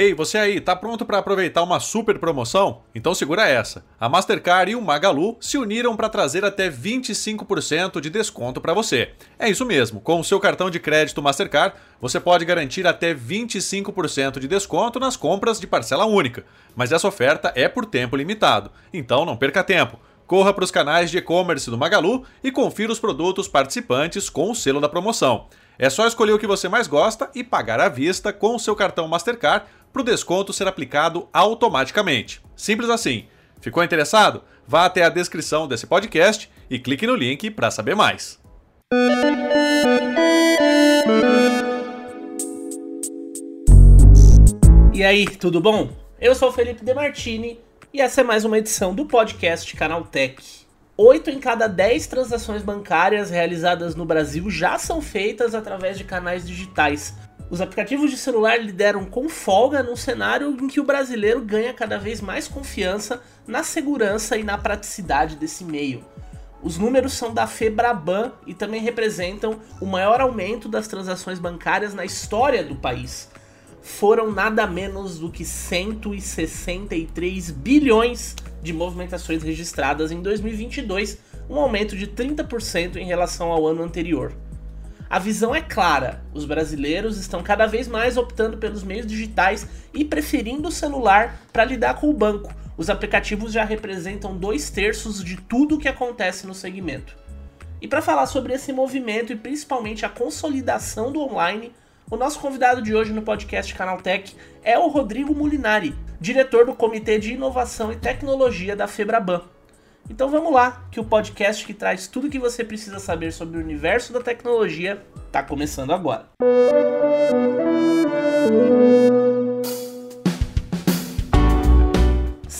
Ei, você aí, tá pronto para aproveitar uma super promoção? Então segura essa. A Mastercard e o Magalu se uniram para trazer até 25% de desconto para você. É isso mesmo, com o seu cartão de crédito Mastercard, você pode garantir até 25% de desconto nas compras de parcela única. Mas essa oferta é por tempo limitado, então não perca tempo. Corra para os canais de e-commerce do Magalu e confira os produtos participantes com o selo da promoção. É só escolher o que você mais gosta e pagar à vista com o seu cartão Mastercard para o desconto ser aplicado automaticamente. Simples assim. Ficou interessado? Vá até a descrição desse podcast e clique no link para saber mais. E aí, tudo bom? Eu sou o Felipe Demartini e essa é mais uma edição do podcast Canaltech. Oito em cada dez transações bancárias realizadas no Brasil já são feitas através de canais digitais, os aplicativos de celular lideram com folga num cenário em que o brasileiro ganha cada vez mais confiança na segurança e na praticidade desse meio. Os números são da Febraban e também representam o maior aumento das transações bancárias na história do país. Foram nada menos do que 163 bilhões de movimentações registradas em 2022, um aumento de 30% em relação ao ano anterior. A visão é clara: os brasileiros estão cada vez mais optando pelos meios digitais e preferindo o celular para lidar com o banco. Os aplicativos já representam dois terços de tudo o que acontece no segmento. E para falar sobre esse movimento e principalmente a consolidação do online, o nosso convidado de hoje no podcast Canaltech é o Rodrigo Mulinari, diretor do Comitê de Inovação e Tecnologia da Febraban. Então vamos lá, que o podcast que traz tudo o que você precisa saber sobre o universo da tecnologia está começando agora.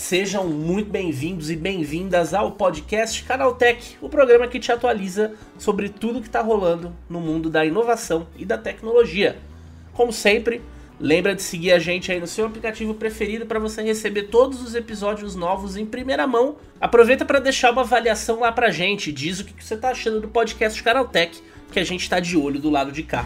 Sejam muito bem-vindos e bem-vindas ao podcast Canaltech, o programa que te atualiza sobre tudo que está rolando no mundo da inovação e da tecnologia. Como sempre, Lembra de seguir a gente aí no seu aplicativo preferido para você receber todos os episódios novos em primeira mão. Aproveita para deixar uma avaliação lá pra gente, diz o que você tá achando do podcast Canaltech, que a gente tá de olho do lado de cá.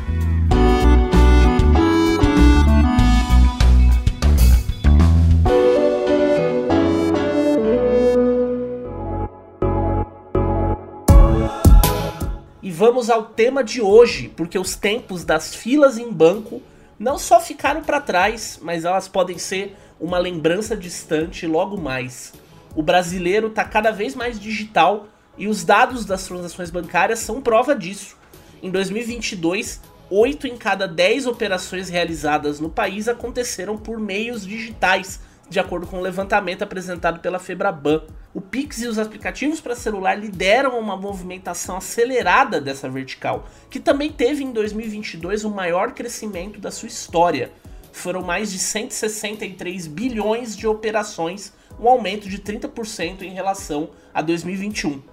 Vamos ao tema de hoje, porque os tempos das filas em banco não só ficaram para trás, mas elas podem ser uma lembrança distante logo mais. O brasileiro está cada vez mais digital e os dados das transações bancárias são prova disso. Em 2022, 8 em cada 10 operações realizadas no país aconteceram por meios digitais, de acordo com o levantamento apresentado pela Febraban. O Pix e os aplicativos para celular lideram uma movimentação acelerada dessa vertical, que também teve em 2022 o maior crescimento da sua história. Foram mais de 163 bilhões de operações, um aumento de 30% em relação a 2021.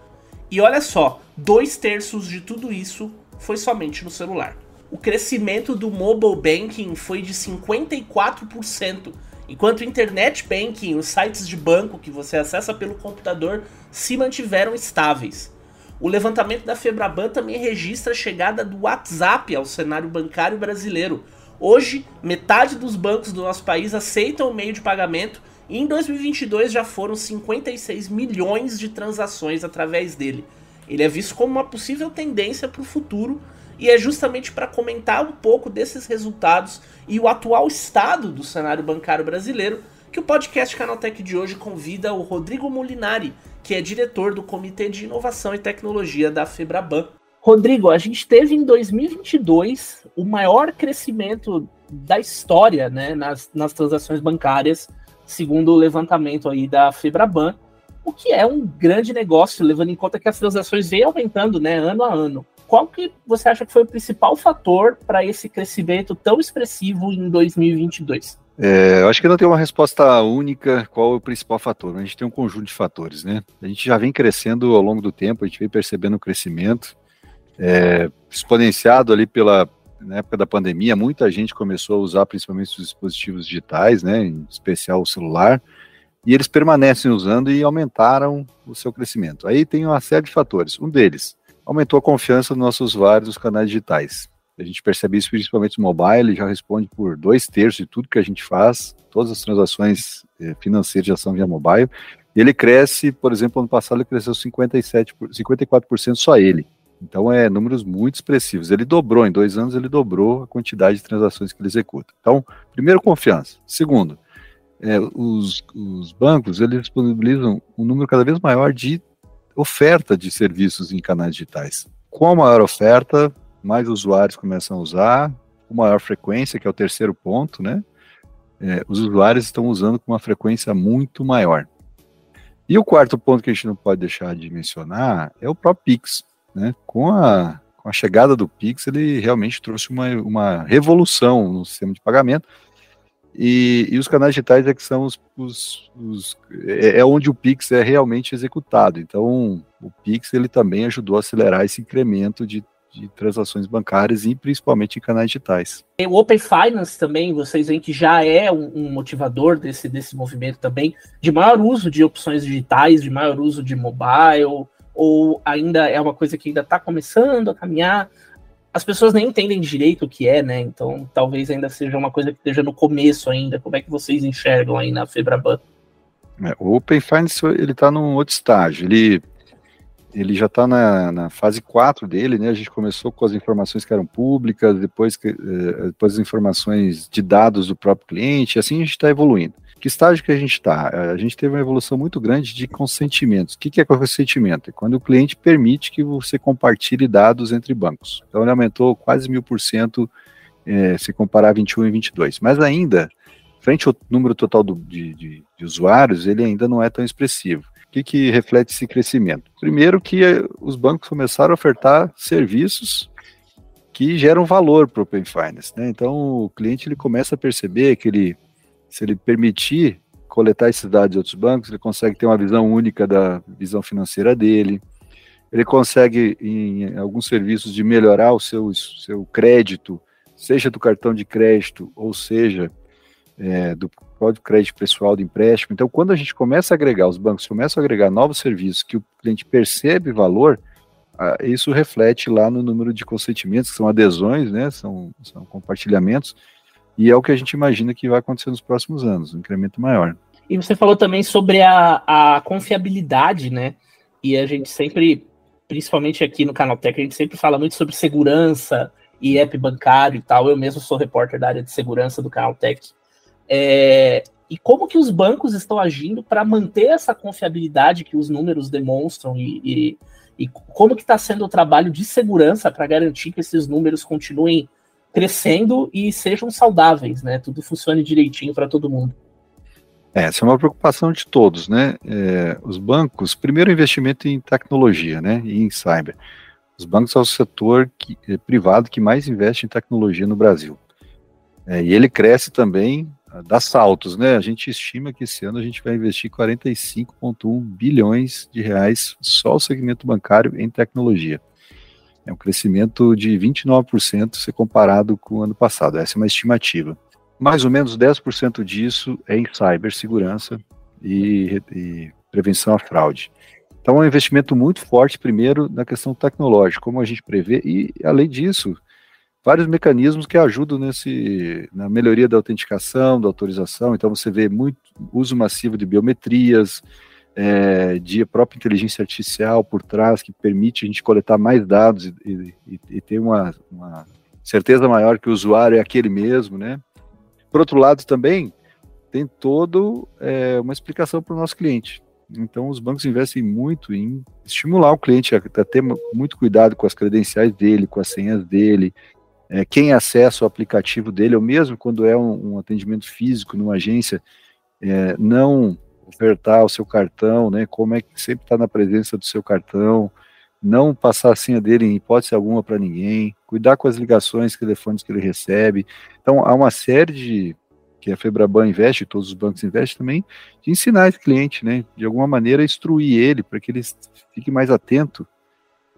E olha só, dois terços de tudo isso foi somente no celular. O crescimento do mobile banking foi de 54%, enquanto internet banking, os sites de banco que você acessa pelo computador, se mantiveram estáveis. O levantamento da Febraban também registra a chegada do WhatsApp ao cenário bancário brasileiro. Hoje, metade dos bancos do nosso país aceitam o meio de pagamento e em 2022 já foram 56 milhões de transações através dele. Ele é visto como uma possível tendência para o futuro e é justamente para comentar um pouco desses resultados e o atual estado do cenário bancário brasileiro que o podcast Canaltech de hoje convida o Rodrigo Molinari, que é diretor do Comitê de Inovação e Tecnologia da Febraban. Rodrigo, a gente teve em 2022 o maior crescimento da história né, nas, nas transações bancárias, segundo o levantamento aí da Febraban, o que é um grande negócio, levando em conta que as transações vêm aumentando né, ano a ano qual que você acha que foi o principal fator para esse crescimento tão expressivo em 2022? É, eu acho que não tem uma resposta única qual é o principal fator. A gente tem um conjunto de fatores, né? A gente já vem crescendo ao longo do tempo, a gente vem percebendo o crescimento é, exponenciado ali pela na época da pandemia. Muita gente começou a usar principalmente os dispositivos digitais, né? Em especial o celular, e eles permanecem usando e aumentaram o seu crescimento. Aí tem uma série de fatores. Um deles aumentou a confiança dos nossos nos canais digitais. A gente percebe isso principalmente no mobile, já responde por dois terços de tudo que a gente faz, todas as transações eh, financeiras já são via mobile. E ele cresce, por exemplo, ano passado ele cresceu 57, 54% só ele. Então é números muito expressivos. Ele dobrou, em dois anos ele dobrou a quantidade de transações que ele executa. Então, primeiro, confiança. Segundo, é, os, os, bancos eles disponibilizam um número cada vez maior de oferta de serviços em canais digitais. Com a maior oferta, mais usuários começam a usar, com maior frequência, que é o terceiro ponto, né? É, os usuários estão usando com uma frequência muito maior. E o quarto ponto que a gente não pode deixar de mencionar é o próprio Pix. Né? Com, a, com a chegada do Pix, ele realmente trouxe uma, uma revolução no sistema de pagamento. E, e os canais digitais é que são os, os, os, é, é onde o Pix é realmente executado. Então, o Pix ele também ajudou a acelerar esse incremento de de transações bancárias e principalmente em canais digitais. O Open Finance também, vocês veem que já é um, um, motivador desse, desse movimento também, de maior uso de opções digitais, de maior uso de mobile, ou ainda é uma coisa que ainda está começando a caminhar. As pessoas nem entendem direito o que é, né? Então talvez ainda seja uma coisa que esteja no começo ainda. Como é que vocês enxergam aí na Febraban? É, o Open Finance ele está num outro estágio. Ele ele já está na, na, fase 4 dele, né? A gente começou com as informações que eram públicas, depois, que, eh, depois as informações de dados do próprio cliente, assim a gente está evoluindo. Que estágio que a gente está? A gente teve uma evolução muito grande de consentimentos. O que, que é consentimento? É quando o cliente permite que você compartilhe dados entre bancos. Então ele aumentou quase mil por cento eh, se comparar 21 e 22. Mas ainda, frente ao número total do, de, de, de usuários, ele ainda não é tão expressivo. O que, que reflete esse crescimento? Primeiro que eh, os bancos começaram a ofertar serviços que geram valor para o Open Finance. Né? Então o cliente ele começa a perceber que ele, se ele permitir coletar esses dados de outros bancos, ele consegue ter uma visão única da visão financeira dele, ele consegue, em alguns serviços, de melhorar o seu, seu crédito, seja do cartão de crédito, ou seja, é, do código crédito pessoal de empréstimo. Então, quando a gente começa a agregar, os bancos começam a agregar novos serviços que o cliente percebe valor, isso reflete lá no número de consentimentos, que são adesões, né, são, são compartilhamentos, e é o que a gente imagina que vai acontecer nos próximos anos, um incremento maior. E você falou também sobre a, a confiabilidade, né? E a gente sempre, principalmente aqui no Canaltech, a gente sempre fala muito sobre segurança e app bancário e tal. Eu mesmo sou repórter da área de segurança do Canaltech. É, e como que os bancos estão agindo para manter essa confiabilidade que os números demonstram e, e, e como que está sendo o trabalho de segurança para garantir que esses números continuem crescendo e sejam saudáveis, né? Tudo funcione direitinho para todo mundo. É, essa é uma preocupação de todos, né? É, os bancos, primeiro investimento em tecnologia, né? E em cyber. Os bancos são o setor que, é, privado que mais investe em tecnologia no Brasil. É, e ele cresce também dá saltos, né? A gente estima que esse ano a gente vai investir 45,1 bilhões de reais só o segmento bancário em tecnologia. É um crescimento de 29% se comparado com o ano passado. Essa é uma estimativa. Mais ou menos 10% disso é em cibersegurança e, e prevenção à fraude. Então é um investimento muito forte, primeiro, na questão tecnológica, como a gente prevê, e além disso, vários mecanismos que ajudam nesse, na melhoria da autenticação, da autorização. Então você vê muito uso massivo de biometrias, é, de própria inteligência artificial por trás, que permite a gente coletar mais dados e, e, e ter uma, uma, certeza maior que o usuário é aquele mesmo, né? Por outro lado, também tem todo é, uma explicação para o nosso cliente. Então, os bancos investem muito em estimular o cliente a, ter muito cuidado com as credenciais dele, com as senhas dele, é, quem acessa o aplicativo dele, ou mesmo quando é um, um atendimento físico numa agência, é, não ofertar o seu cartão, né? Como é que sempre está na presença do seu cartão, não passar a senha dele em hipótese alguma para ninguém, cuidar com as ligações, telefones que ele recebe. Então, há uma série de que a Febraban investe, todos os bancos investem também, de ensinar esse cliente, né? De alguma maneira, instruir ele para que ele fique mais atento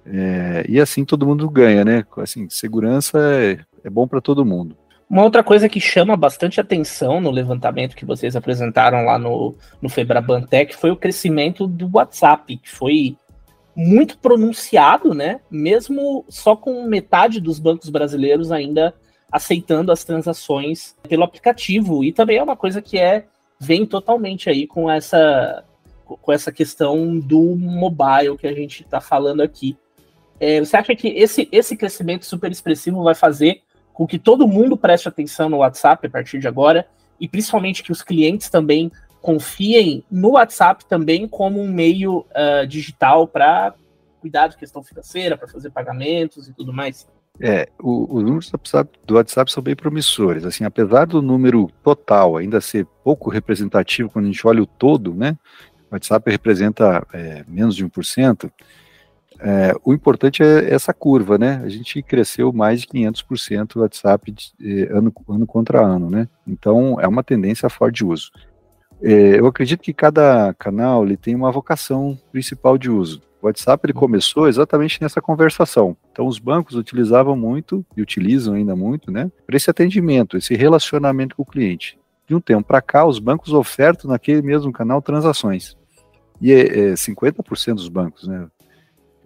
é, e assim todo mundo ganha, né? Assim, segurança é, é bom para todo mundo. Uma outra coisa que chama bastante atenção no levantamento que vocês apresentaram lá no, no Febrabantec foi o crescimento do WhatsApp, que foi muito pronunciado, né? Mesmo só com metade dos bancos brasileiros ainda aceitando as transações pelo aplicativo. E também é uma coisa que é vem totalmente aí com essa com essa questão do mobile que a gente está falando aqui. É, você acha que esse, esse crescimento super expressivo vai fazer com que todo mundo preste atenção no WhatsApp a partir de agora e principalmente que os clientes também confiem no WhatsApp também como um meio uh, digital para cuidar de questão financeira, para fazer pagamentos e tudo mais? É, o, os números do WhatsApp, do WhatsApp, são bem promissores. Assim, apesar do número total ainda ser pouco representativo quando a gente olha o todo, né? O WhatsApp representa é, menos de 1%. É, o importante é essa curva, né? A gente cresceu mais de 500% o WhatsApp de, de, ano, ano contra ano, né? Então, é uma tendência forte de uso. É, eu acredito que cada canal ele tem uma vocação principal de uso. O WhatsApp ele começou exatamente nessa conversação. Então os bancos utilizavam muito e utilizam ainda muito, né, para esse atendimento, esse relacionamento com o cliente. De um tempo para cá, os bancos ofertam naquele mesmo canal transações. E é, é 50% dos bancos, né?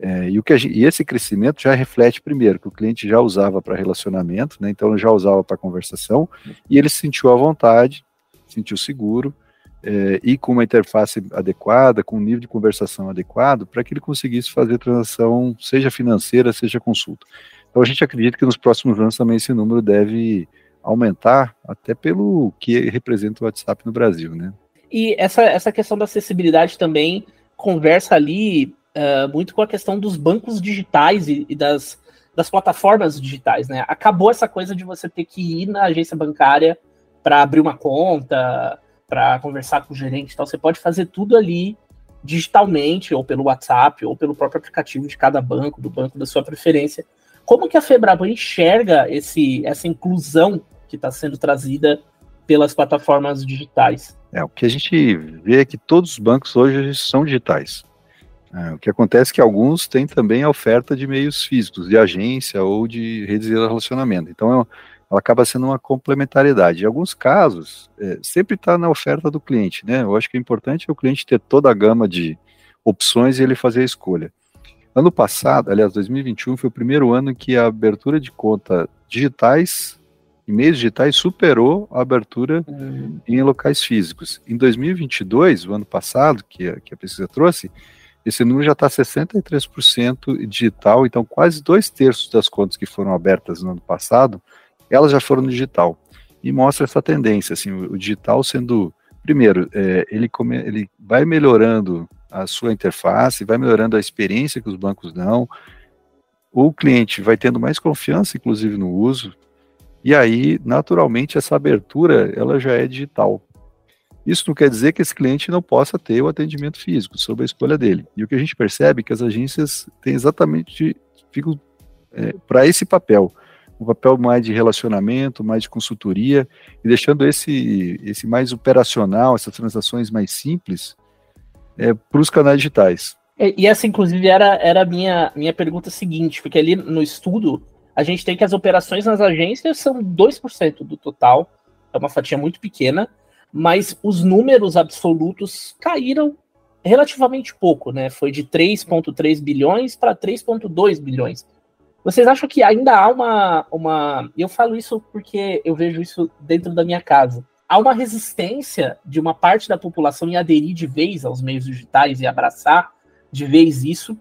É, e, o que gente, e esse crescimento já reflete, primeiro, que o cliente já usava para relacionamento, né, então já usava para conversação, e ele se sentiu à vontade, sentiu seguro, é, e com uma interface adequada, com um nível de conversação adequado, para que ele conseguisse fazer transação, seja financeira, seja consulta. Então a gente acredita que nos próximos anos também esse número deve aumentar, até pelo que representa o WhatsApp no Brasil, né? E essa, essa questão da acessibilidade também conversa ali uh, muito com a questão dos bancos digitais e, e das, das plataformas digitais, né? Acabou essa coisa de você ter que ir na agência bancária para abrir uma conta, para conversar com o gerente e tal, você pode fazer tudo ali digitalmente, ou pelo WhatsApp, ou pelo próprio aplicativo de cada banco, do banco da sua preferência. Como que a Febraban enxerga esse, essa inclusão que está sendo trazida pelas plataformas digitais? É, o que a gente vê é que todos os bancos hoje são digitais. É, o que acontece é que alguns têm também a oferta de meios físicos, de agência ou de redes de relacionamento. Então, é ela acaba sendo uma complementariedade. Em alguns casos, é, sempre está na oferta do cliente, né? Eu acho que é importante o cliente ter toda a gama de opções e ele fazer a escolha. Ano passado, aliás, 2021 foi o primeiro ano que a abertura de conta digitais, e meios digitais, superou a abertura uhum. em locais físicos. Em 2022, o ano passado, que a, que a pesquisa trouxe, esse número já está 63% digital, então quase dois terços das contas que foram abertas no ano passado elas já foram digital. E mostra essa tendência, assim, o, o digital sendo, primeiro, é, ele, come, ele vai melhorando a sua interface, vai melhorando a experiência que os bancos dão, o cliente vai tendo mais confiança, inclusive, no uso, e aí, naturalmente, essa abertura, ela já é digital. Isso não quer dizer que esse cliente não possa ter o atendimento físico, sob a escolha dele. E o que a gente percebe é que as agências têm exatamente, ficam é, para esse papel, um papel mais de relacionamento, mais de consultoria, e deixando esse, esse mais operacional, essas transações mais simples, é, para os canais digitais. E, e, essa, inclusive, era, era a minha, minha pergunta seguinte, porque ali no estudo a gente tem que as operações nas agências são 2% do total, é uma fatia muito pequena, mas os números absolutos caíram relativamente pouco, né? Foi de 3,3 bilhões para 3,2 bilhões. Vocês acham que ainda há uma, uma. Eu falo isso porque eu vejo isso dentro da minha casa. Há uma resistência de uma parte da população em aderir de vez aos meios digitais e abraçar de vez isso?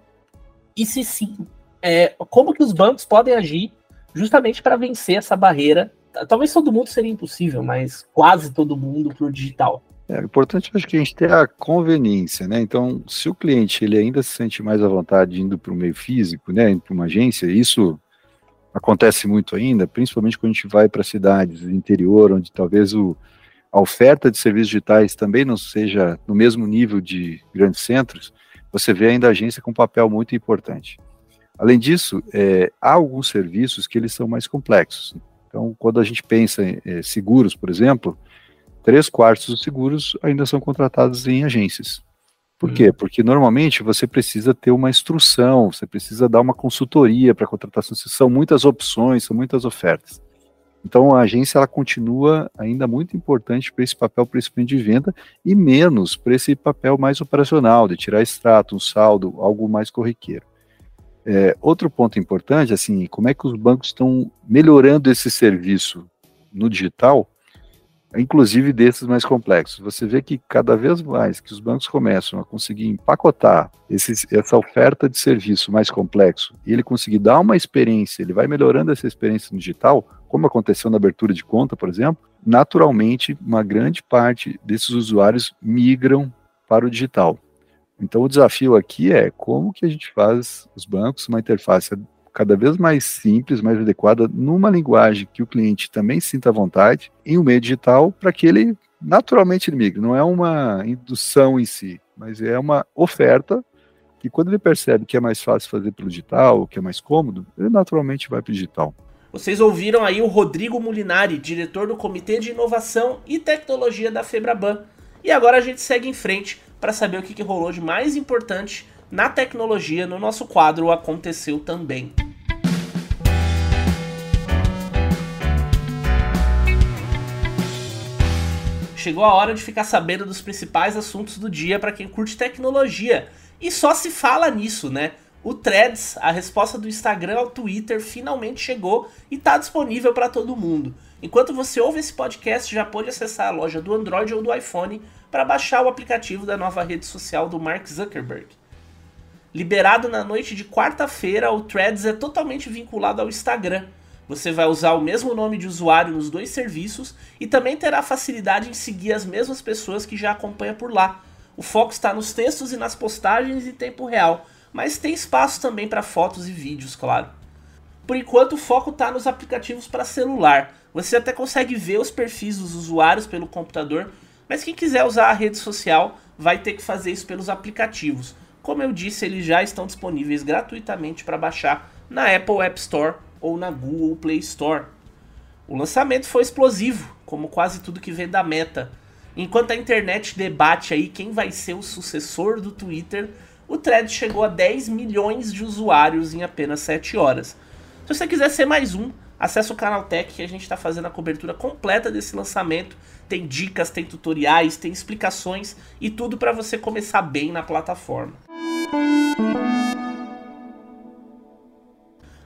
E se sim, é, como que os bancos podem agir justamente para vencer essa barreira? Talvez todo mundo seria impossível, mas quase todo mundo para o digital. É importante, acho que a gente ter a conveniência, né? Então, se o cliente ele ainda se sente mais à vontade indo para o meio físico, né, indo para uma agência, isso acontece muito ainda, principalmente quando a gente vai para cidades do interior, onde talvez o, a oferta de serviços digitais também não seja no mesmo nível de grandes centros, você vê ainda a agência com um papel muito importante. Além disso, é, há alguns serviços que eles são mais complexos. Então, quando a gente pensa em é, seguros, por exemplo, três quartos dos seguros ainda são contratados em agências. Por quê? Uhum. Porque normalmente você precisa ter uma instrução, você precisa dar uma consultoria para contratação, são muitas opções, são muitas ofertas. Então a agência ela continua ainda muito importante para esse papel principalmente de venda e menos para esse papel mais operacional, de tirar extrato, um saldo, algo mais corriqueiro. É, outro ponto importante, assim, como é que os bancos estão melhorando esse serviço no digital, inclusive desses mais complexos. Você vê que cada vez mais que os bancos começam a conseguir empacotar essa oferta de serviço mais complexo e ele conseguir dar uma experiência, ele vai melhorando essa experiência no digital, como aconteceu na abertura de conta, por exemplo, naturalmente uma grande parte desses usuários migram para o digital. Então o desafio aqui é como que a gente faz os bancos uma interface cada vez mais simples, mais adequada, numa linguagem que o cliente também sinta vontade, em um meio digital, para que ele naturalmente ele migre. Não é uma indução em si, mas é uma oferta que quando ele percebe que é mais fácil fazer pelo digital, que é mais cômodo, ele naturalmente vai para o digital. Vocês ouviram aí o Rodrigo Mulinari, diretor do Comitê de Inovação e Tecnologia da Febraban. E agora a gente segue em frente para saber o que, que rolou de mais importante na tecnologia no nosso quadro Aconteceu Também. Chegou a hora de ficar sabendo dos principais assuntos do dia para quem curte tecnologia. E só se fala nisso, né? O Threads, a resposta do Instagram ao Twitter, finalmente chegou e está disponível para todo mundo. Enquanto você ouve esse podcast, já pode acessar a loja do Android ou do iPhone para baixar o aplicativo da nova rede social do Mark Zuckerberg. Liberado na noite de quarta-feira, o Threads é totalmente vinculado ao Instagram. Você vai usar o mesmo nome de usuário nos dois serviços e também terá facilidade em seguir as mesmas pessoas que já acompanha por lá. O foco está nos textos e nas postagens em tempo real, mas tem espaço também para fotos e vídeos, claro. Por enquanto, o foco está nos aplicativos para celular. Você até consegue ver os perfis dos usuários pelo computador, mas quem quiser usar a rede social vai ter que fazer isso pelos aplicativos. Como eu disse, eles já estão disponíveis gratuitamente para baixar na Apple App Store ou na Google Play Store. O lançamento foi explosivo, como quase tudo que vem da Meta. Enquanto a internet debate aí quem vai ser o sucessor do Twitter, o Thread chegou a 10 milhões de usuários em apenas 7 horas. Se você quiser ser mais um, acesse o canal Tech que a gente está fazendo a cobertura completa desse lançamento. Tem dicas, tem tutoriais, tem explicações e tudo para você começar bem na plataforma.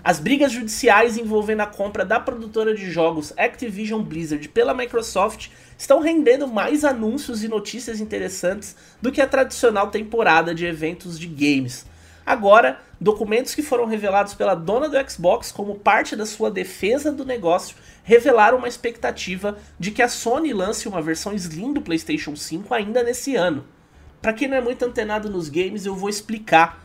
As brigas judiciais envolvendo a compra da produtora de jogos Activision Blizzard pela Microsoft estão rendendo mais anúncios e notícias interessantes do que a tradicional temporada de eventos de games. Agora, documentos que foram revelados pela dona do Xbox como parte da sua defesa do negócio revelaram uma expectativa de que a Sony lance uma versão Slim do PlayStation 5 ainda nesse ano. Para quem não é muito antenado nos games, eu vou explicar.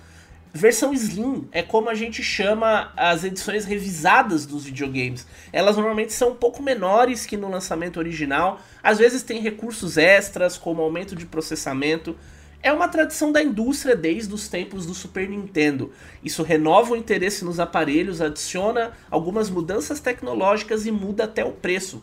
Versão Slim é como a gente chama as edições revisadas dos videogames. Elas normalmente são um pouco menores que no lançamento original, às vezes tem recursos extras, como aumento de processamento. É uma tradição da indústria desde os tempos do Super Nintendo. Isso renova o interesse nos aparelhos, adiciona algumas mudanças tecnológicas e muda até o preço.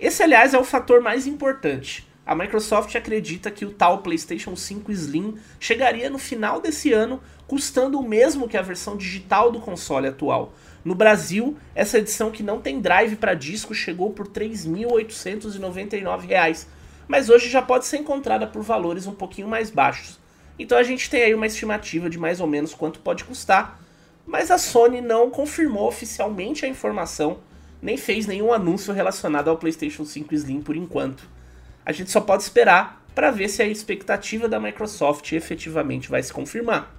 Esse, aliás, é o fator mais importante a Microsoft acredita que o tal PlayStation 5 Slim chegaria no final desse ano, custando o mesmo que a versão digital do console atual. No Brasil, essa edição que não tem drive para disco chegou por R$ 3.899, mas hoje já pode ser encontrada por valores um pouquinho mais baixos. Então a gente tem aí uma estimativa de mais ou menos quanto pode custar, mas a Sony não confirmou oficialmente a informação, nem fez nenhum anúncio relacionado ao PlayStation 5 Slim por enquanto a gente só pode esperar para ver se a expectativa da Microsoft efetivamente vai se confirmar.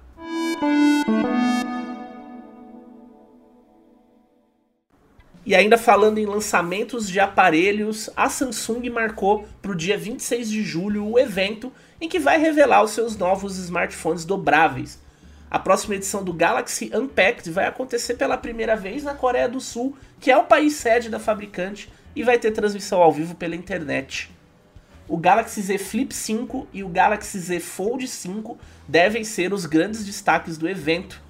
E ainda falando em lançamentos de aparelhos, a Samsung marcou para o dia 26 de julho o evento em que vai revelar os seus novos smartphones dobráveis. A próxima edição do Galaxy Unpacked vai acontecer pela primeira vez na Coreia do Sul, que é o país sede da fabricante, e vai ter transmissão ao vivo pela internet o Galaxy Z Flip 5 e o Galaxy Z Fold 5 devem ser os grandes destaques do evento.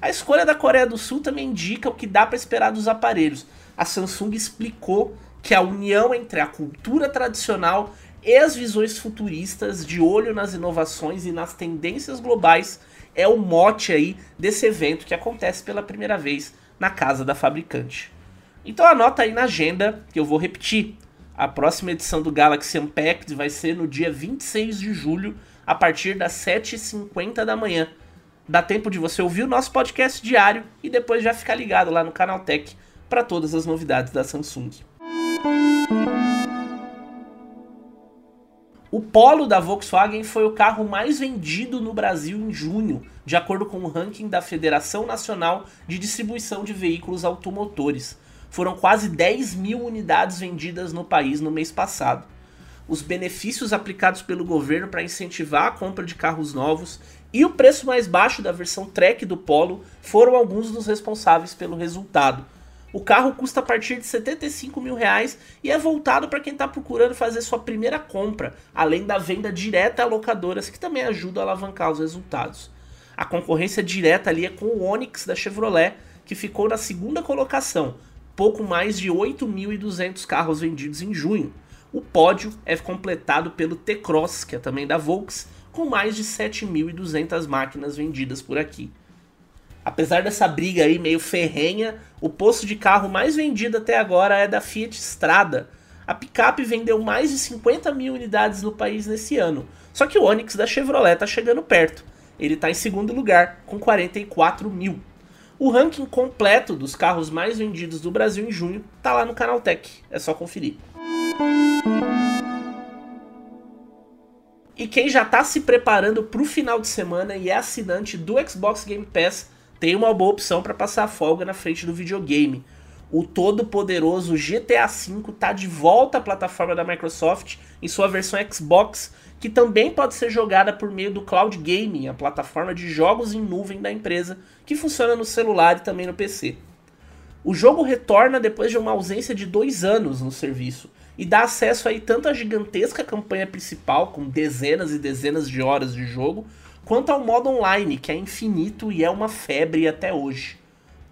A escolha da Coreia do Sul também indica o que dá para esperar dos aparelhos. A Samsung explicou que a união entre a cultura tradicional e as visões futuristas, de olho nas inovações e nas tendências globais, é o mote aí desse evento que acontece pela primeira vez na casa da fabricante. Então anota aí na agenda que eu vou repetir. A próxima edição do Galaxy Unpacked vai ser no dia 26 de julho, a partir das 7h50 da manhã. Dá tempo de você ouvir o nosso podcast diário e depois já ficar ligado lá no Canal Tech para todas as novidades da Samsung. O Polo da Volkswagen foi o carro mais vendido no Brasil em junho, de acordo com o ranking da Federação Nacional de Distribuição de Veículos Automotores. Foram quase 10 mil unidades vendidas no país no mês passado. Os benefícios aplicados pelo governo para incentivar a compra de carros novos e o preço mais baixo da versão Track do Polo foram alguns dos responsáveis pelo resultado. O carro custa a partir de 75 mil reais e é voltado para quem está procurando fazer sua primeira compra, além da venda direta a locadoras, que também ajuda a alavancar os resultados. A concorrência direta ali é com o Onix da Chevrolet, que ficou na segunda colocação, pouco mais de 8.200 carros vendidos em junho. O pódio é completado pelo T-Cross, que é também da Volks, com mais de 7.200 máquinas vendidas por aqui. Apesar dessa briga aí meio ferrenha, o posto de carro mais vendido até agora é da Fiat Strada. A picape vendeu mais de 50 mil unidades no país nesse ano. Só que o Onix da Chevrolet está chegando perto. Ele está em segundo lugar, com 44 mil. O ranking completo dos carros mais vendidos do Brasil em junho tá lá no Canaltech, é só conferir. E quem já está se preparando para o final de semana e é assinante do Xbox Game Pass tem uma boa opção para passar a folga na frente do videogame. O todo poderoso GTA V está de volta à plataforma da Microsoft em sua versão Xbox que também pode ser jogada por meio do Cloud Gaming, a plataforma de jogos em nuvem da empresa, que funciona no celular e também no PC. O jogo retorna depois de uma ausência de dois anos no serviço e dá acesso aí tanto à gigantesca campanha principal, com dezenas e dezenas de horas de jogo, quanto ao modo online, que é infinito e é uma febre até hoje.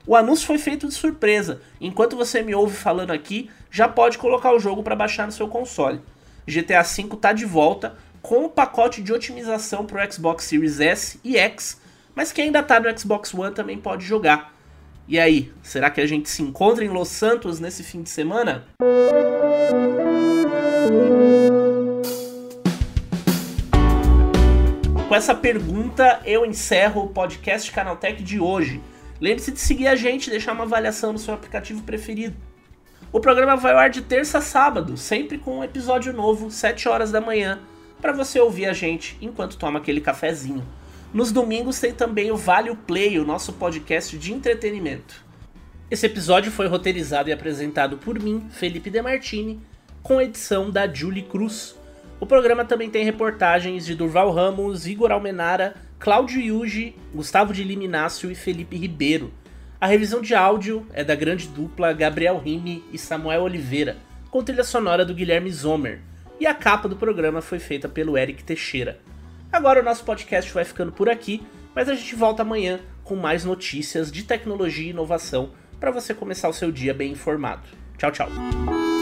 O anúncio foi feito de surpresa, enquanto você me ouve falando aqui, já pode colocar o jogo para baixar no seu console. GTA V está de volta com o pacote de otimização para o Xbox Series S e X, mas quem ainda está no Xbox One também pode jogar. E aí, será que a gente se encontra em Los Santos nesse fim de semana? Com essa pergunta, eu encerro o podcast Canaltech de hoje. Lembre-se de seguir a gente e deixar uma avaliação no seu aplicativo preferido. O programa vai ao ar de terça a sábado, sempre com um episódio novo, 7 horas da manhã, para você ouvir a gente enquanto toma aquele cafezinho. Nos domingos tem também o Vale Play, o nosso podcast de entretenimento. Esse episódio foi roteirizado e apresentado por mim, Felipe Demartini, com edição da Julie Cruz. O programa também tem reportagens de Durval Ramos, Igor Almenara, Cláudio Yuji, Gustavo de Liminácio e Felipe Ribeiro. A revisão de áudio é da grande dupla Gabriel Rime e Samuel Oliveira, com trilha sonora do Guilherme Zomer e a capa do programa foi feita pelo Eric Teixeira. Agora o nosso podcast vai ficando por aqui, mas a gente volta amanhã com mais notícias de tecnologia e inovação para você começar o seu dia bem informado. Tchau, tchau.